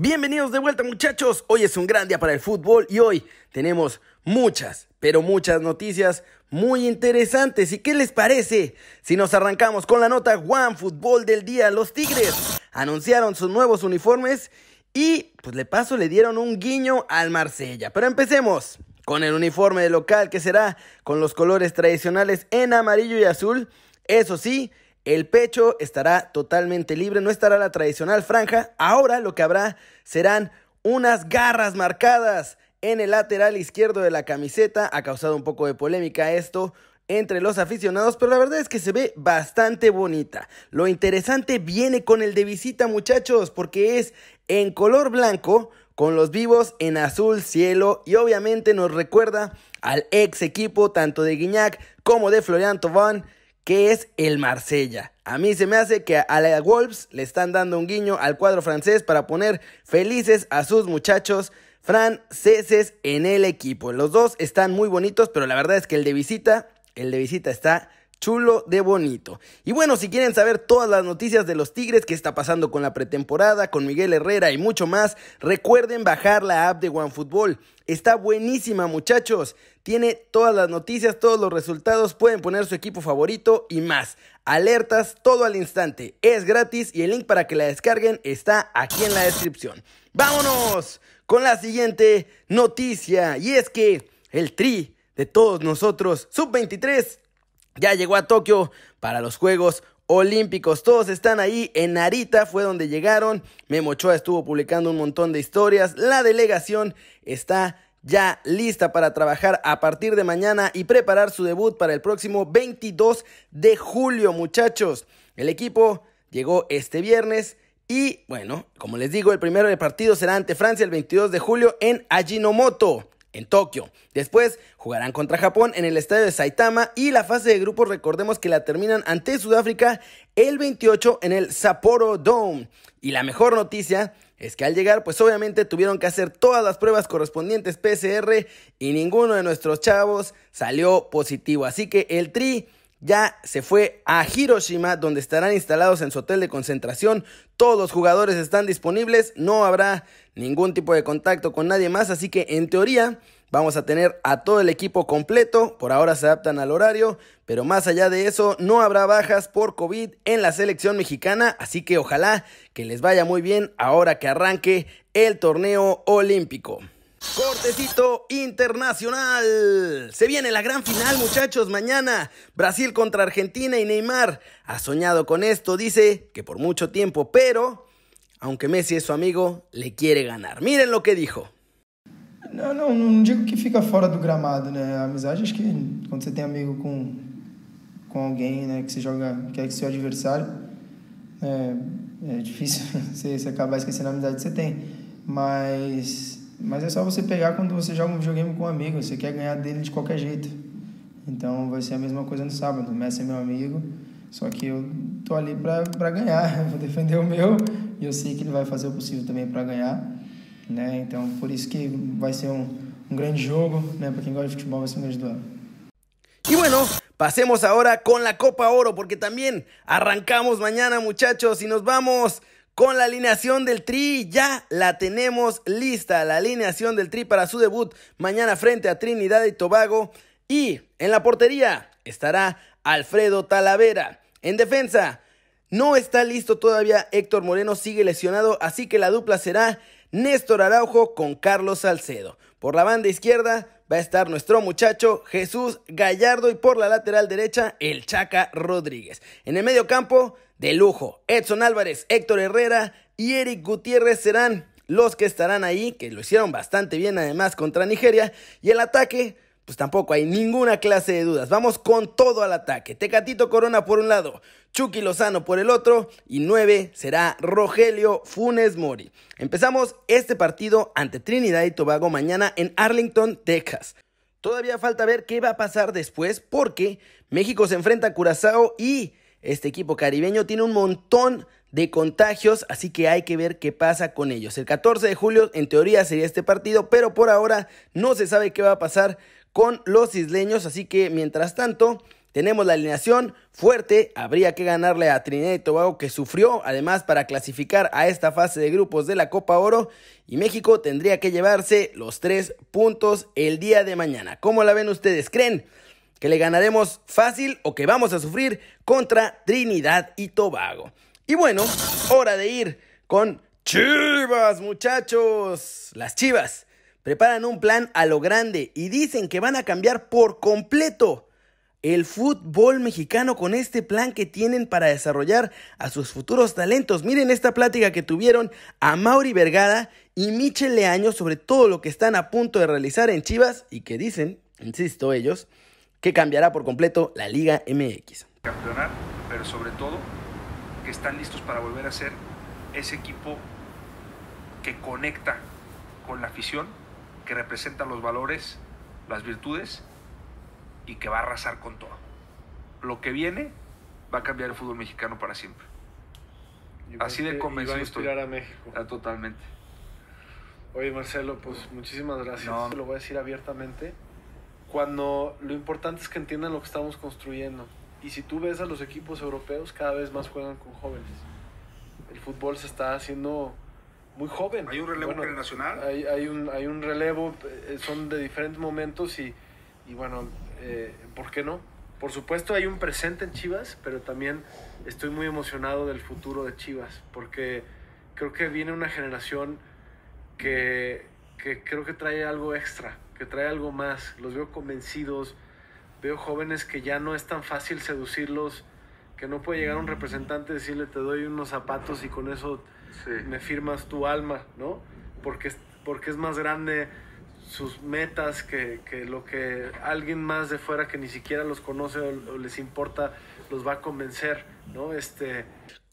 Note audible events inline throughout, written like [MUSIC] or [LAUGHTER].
Bienvenidos de vuelta muchachos, hoy es un gran día para el fútbol y hoy tenemos muchas, pero muchas noticias muy interesantes. ¿Y qué les parece si nos arrancamos con la nota One Fútbol del día? Los Tigres anunciaron sus nuevos uniformes y pues le paso le dieron un guiño al Marsella. Pero empecemos con el uniforme de local que será con los colores tradicionales en amarillo y azul. Eso sí, el pecho estará totalmente libre, no estará la tradicional franja. Ahora lo que habrá serán unas garras marcadas en el lateral izquierdo de la camiseta. Ha causado un poco de polémica esto entre los aficionados, pero la verdad es que se ve bastante bonita. Lo interesante viene con el de visita, muchachos, porque es en color blanco, con los vivos en azul cielo y obviamente nos recuerda al ex equipo tanto de Guiñac como de Florian Thauvin que es el Marsella. A mí se me hace que a la Wolves le están dando un guiño al cuadro francés para poner felices a sus muchachos franceses en el equipo. Los dos están muy bonitos, pero la verdad es que el de visita, el de visita está chulo de bonito. Y bueno, si quieren saber todas las noticias de los Tigres, qué está pasando con la pretemporada, con Miguel Herrera y mucho más, recuerden bajar la app de OneFootball. Está buenísima, muchachos. Tiene todas las noticias, todos los resultados, pueden poner su equipo favorito y más. Alertas todo al instante. Es gratis y el link para que la descarguen está aquí en la descripción. Vámonos con la siguiente noticia. Y es que el tri de todos nosotros, sub-23, ya llegó a Tokio para los Juegos Olímpicos. Todos están ahí en Narita, fue donde llegaron. Memo Ochoa estuvo publicando un montón de historias. La delegación está ya lista para trabajar a partir de mañana y preparar su debut para el próximo 22 de julio, muchachos. El equipo llegó este viernes y, bueno, como les digo, el primero de partido será ante Francia el 22 de julio en Ajinomoto en Tokio. Después jugarán contra Japón en el estadio de Saitama y la fase de grupos recordemos que la terminan ante Sudáfrica el 28 en el Sapporo Dome. Y la mejor noticia es que al llegar pues obviamente tuvieron que hacer todas las pruebas correspondientes PCR y ninguno de nuestros chavos salió positivo. Así que el Tri ya se fue a Hiroshima, donde estarán instalados en su hotel de concentración. Todos los jugadores están disponibles, no habrá ningún tipo de contacto con nadie más, así que en teoría vamos a tener a todo el equipo completo. Por ahora se adaptan al horario, pero más allá de eso, no habrá bajas por COVID en la selección mexicana, así que ojalá que les vaya muy bien ahora que arranque el torneo olímpico. Cortecito internacional. Se viene la gran final, muchachos, mañana. Brasil contra Argentina y Neymar ha soñado con esto, dice que por mucho tiempo, pero aunque Messi es su amigo, le quiere ganar. Miren lo que dijo. Não, não, não digo que fica fora do gramado, né? A amizade, acho que quando você tem amigo com, com alguém, né, que você joga, que é seu adversário, é, é difícil [LAUGHS] você, você acabar esquecendo a amizade que você tem. Mas mas é só você pegar quando você joga um videogame com um amigo, você quer ganhar dele de qualquer jeito. Então vai ser a mesma coisa no sábado. O Messi é meu amigo, só que eu tô ali para ganhar, [LAUGHS] vou defender o meu e eu sei que ele vai fazer o possível também para ganhar, né? Então por isso que vai ser um, um grande jogo, né? Para quem gosta de futebol vai ser um grande duelo. Y bueno, pasemos ahora con la Copa Oro, porque también arrancamos mañana, muchachos, y nos vamos con la alineación del Tri. Ya la tenemos lista, la alineación del Tri para su debut mañana frente a Trinidad y Tobago. Y en la portería estará Alfredo Talavera. En defensa, no está listo todavía Héctor Moreno, sigue lesionado, así que la dupla será Néstor Araujo con Carlos Salcedo. Por la banda izquierda va a estar nuestro muchacho Jesús Gallardo y por la lateral derecha el Chaca Rodríguez. En el medio campo de lujo. Edson Álvarez, Héctor Herrera y Eric Gutiérrez serán los que estarán ahí, que lo hicieron bastante bien además contra Nigeria. Y el ataque, pues tampoco hay ninguna clase de dudas. Vamos con todo al ataque. Tecatito Corona por un lado, Chucky Lozano por el otro y nueve será Rogelio Funes Mori. Empezamos este partido ante Trinidad y Tobago mañana en Arlington, Texas. Todavía falta ver qué va a pasar después porque México se enfrenta a Curazao y este equipo caribeño tiene un montón de contagios, así que hay que ver qué pasa con ellos. El 14 de julio, en teoría, sería este partido, pero por ahora no se sabe qué va a pasar con los isleños, así que mientras tanto, tenemos la alineación fuerte, habría que ganarle a Trinidad y Tobago que sufrió además para clasificar a esta fase de grupos de la Copa Oro y México tendría que llevarse los tres puntos el día de mañana. ¿Cómo la ven ustedes? ¿Creen que le ganaremos fácil o que vamos a sufrir contra Trinidad y Tobago? Y bueno, hora de ir con Chivas, muchachos. Las Chivas preparan un plan a lo grande y dicen que van a cambiar por completo el fútbol mexicano con este plan que tienen para desarrollar a sus futuros talentos. Miren esta plática que tuvieron a Mauri Vergara y Michel Leaño sobre todo lo que están a punto de realizar en Chivas y que dicen, insisto ellos, que cambiará por completo la Liga MX. Campeonar, pero sobre todo que están listos para volver a ser ese equipo que conecta con la afición, que representa los valores, las virtudes y que va a arrasar con todo. Lo que viene va a cambiar el fútbol mexicano para siempre. Así de convencido y va a inspirar a México. Ah, totalmente. Oye, Marcelo, pues muchísimas gracias. No. Lo voy a decir abiertamente. Cuando lo importante es que entiendan lo que estamos construyendo. Y si tú ves a los equipos europeos, cada vez más juegan con jóvenes. El fútbol se está haciendo muy joven. Hay un relevo internacional. Hay, hay, un, hay un relevo, eh, son de diferentes momentos y, y bueno, eh, ¿por qué no? Por supuesto hay un presente en Chivas, pero también estoy muy emocionado del futuro de Chivas, porque creo que viene una generación que, que creo que trae algo extra, que trae algo más. Los veo convencidos, veo jóvenes que ya no es tan fácil seducirlos, que no puede llegar un representante y decirle te doy unos zapatos y con eso me firmas tu alma, ¿no? Porque, porque es más grande sus metas, que, que, lo que alguien más de fuera que ni siquiera los conoce o, les importa los va a convencer, ¿no? Este...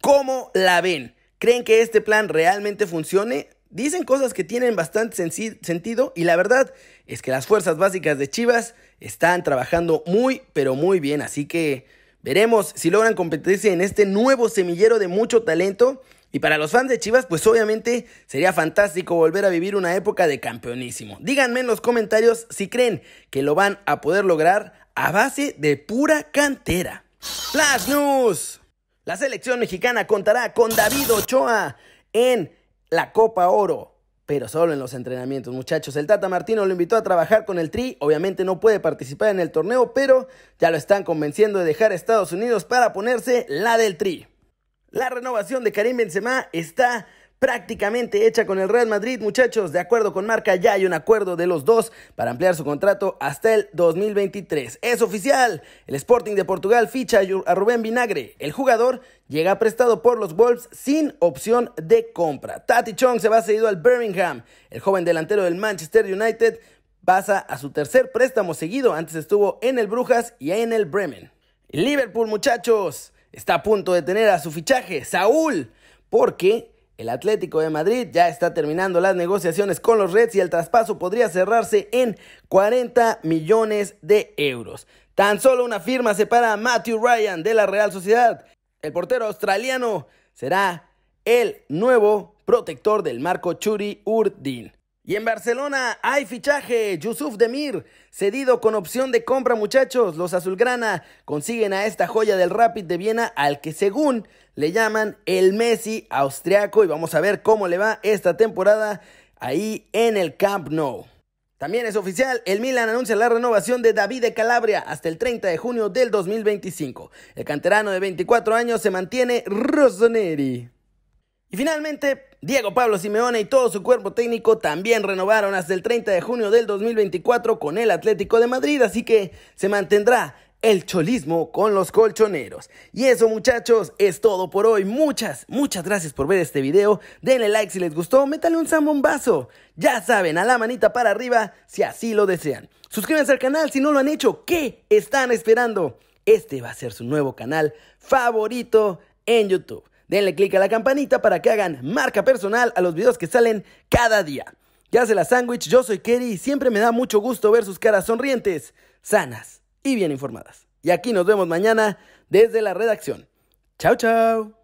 ¿Cómo la ven? ¿Creen que este plan realmente funcione? Dicen cosas que tienen bastante sentido y la verdad es que las fuerzas básicas de Chivas están trabajando muy, pero muy bien, así que veremos si logran competirse en este nuevo semillero de mucho talento y para los fans de Chivas, pues obviamente sería fantástico volver a vivir una época de campeonísimo. Díganme en los comentarios si creen que lo van a poder lograr a base de pura cantera. Flash News. La selección mexicana contará con David Ochoa en la Copa Oro. Pero solo en los entrenamientos, muchachos. El Tata Martino lo invitó a trabajar con el Tri. Obviamente no puede participar en el torneo, pero ya lo están convenciendo de dejar a Estados Unidos para ponerse la del Tri. La renovación de Karim Benzema está prácticamente hecha con el Real Madrid, muchachos. De acuerdo con Marca, ya hay un acuerdo de los dos para ampliar su contrato hasta el 2023. Es oficial. El Sporting de Portugal ficha a Rubén Vinagre. El jugador llega prestado por los Wolves sin opción de compra. Tati Chong se va cedido al Birmingham. El joven delantero del Manchester United pasa a su tercer préstamo seguido. Antes estuvo en el Brujas y en el Bremen. Liverpool, muchachos está a punto de tener a su fichaje, Saúl, porque el Atlético de Madrid ya está terminando las negociaciones con los Reds y el traspaso podría cerrarse en 40 millones de euros. Tan solo una firma separa a Matthew Ryan de la Real Sociedad. El portero australiano será el nuevo protector del marco Churi Urdin. Y en Barcelona hay fichaje. Yusuf Demir, cedido con opción de compra, muchachos. Los azulgrana consiguen a esta joya del Rapid de Viena, al que según le llaman el Messi austriaco. Y vamos a ver cómo le va esta temporada ahí en el Camp Nou. También es oficial, el Milan anuncia la renovación de David de Calabria hasta el 30 de junio del 2025. El canterano de 24 años se mantiene Rossoneri. Y finalmente, Diego Pablo Simeone y todo su cuerpo técnico también renovaron hasta el 30 de junio del 2024 con el Atlético de Madrid, así que se mantendrá el cholismo con los colchoneros. Y eso muchachos, es todo por hoy. Muchas, muchas gracias por ver este video. Denle like si les gustó, métale un zambombazo. Ya saben, a la manita para arriba si así lo desean. Suscríbanse al canal si no lo han hecho. ¿Qué están esperando? Este va a ser su nuevo canal favorito en YouTube. Denle click a la campanita para que hagan marca personal a los videos que salen cada día. Ya se la sándwich, yo soy Kerry y siempre me da mucho gusto ver sus caras sonrientes, sanas y bien informadas. Y aquí nos vemos mañana desde la redacción. Chao, chao.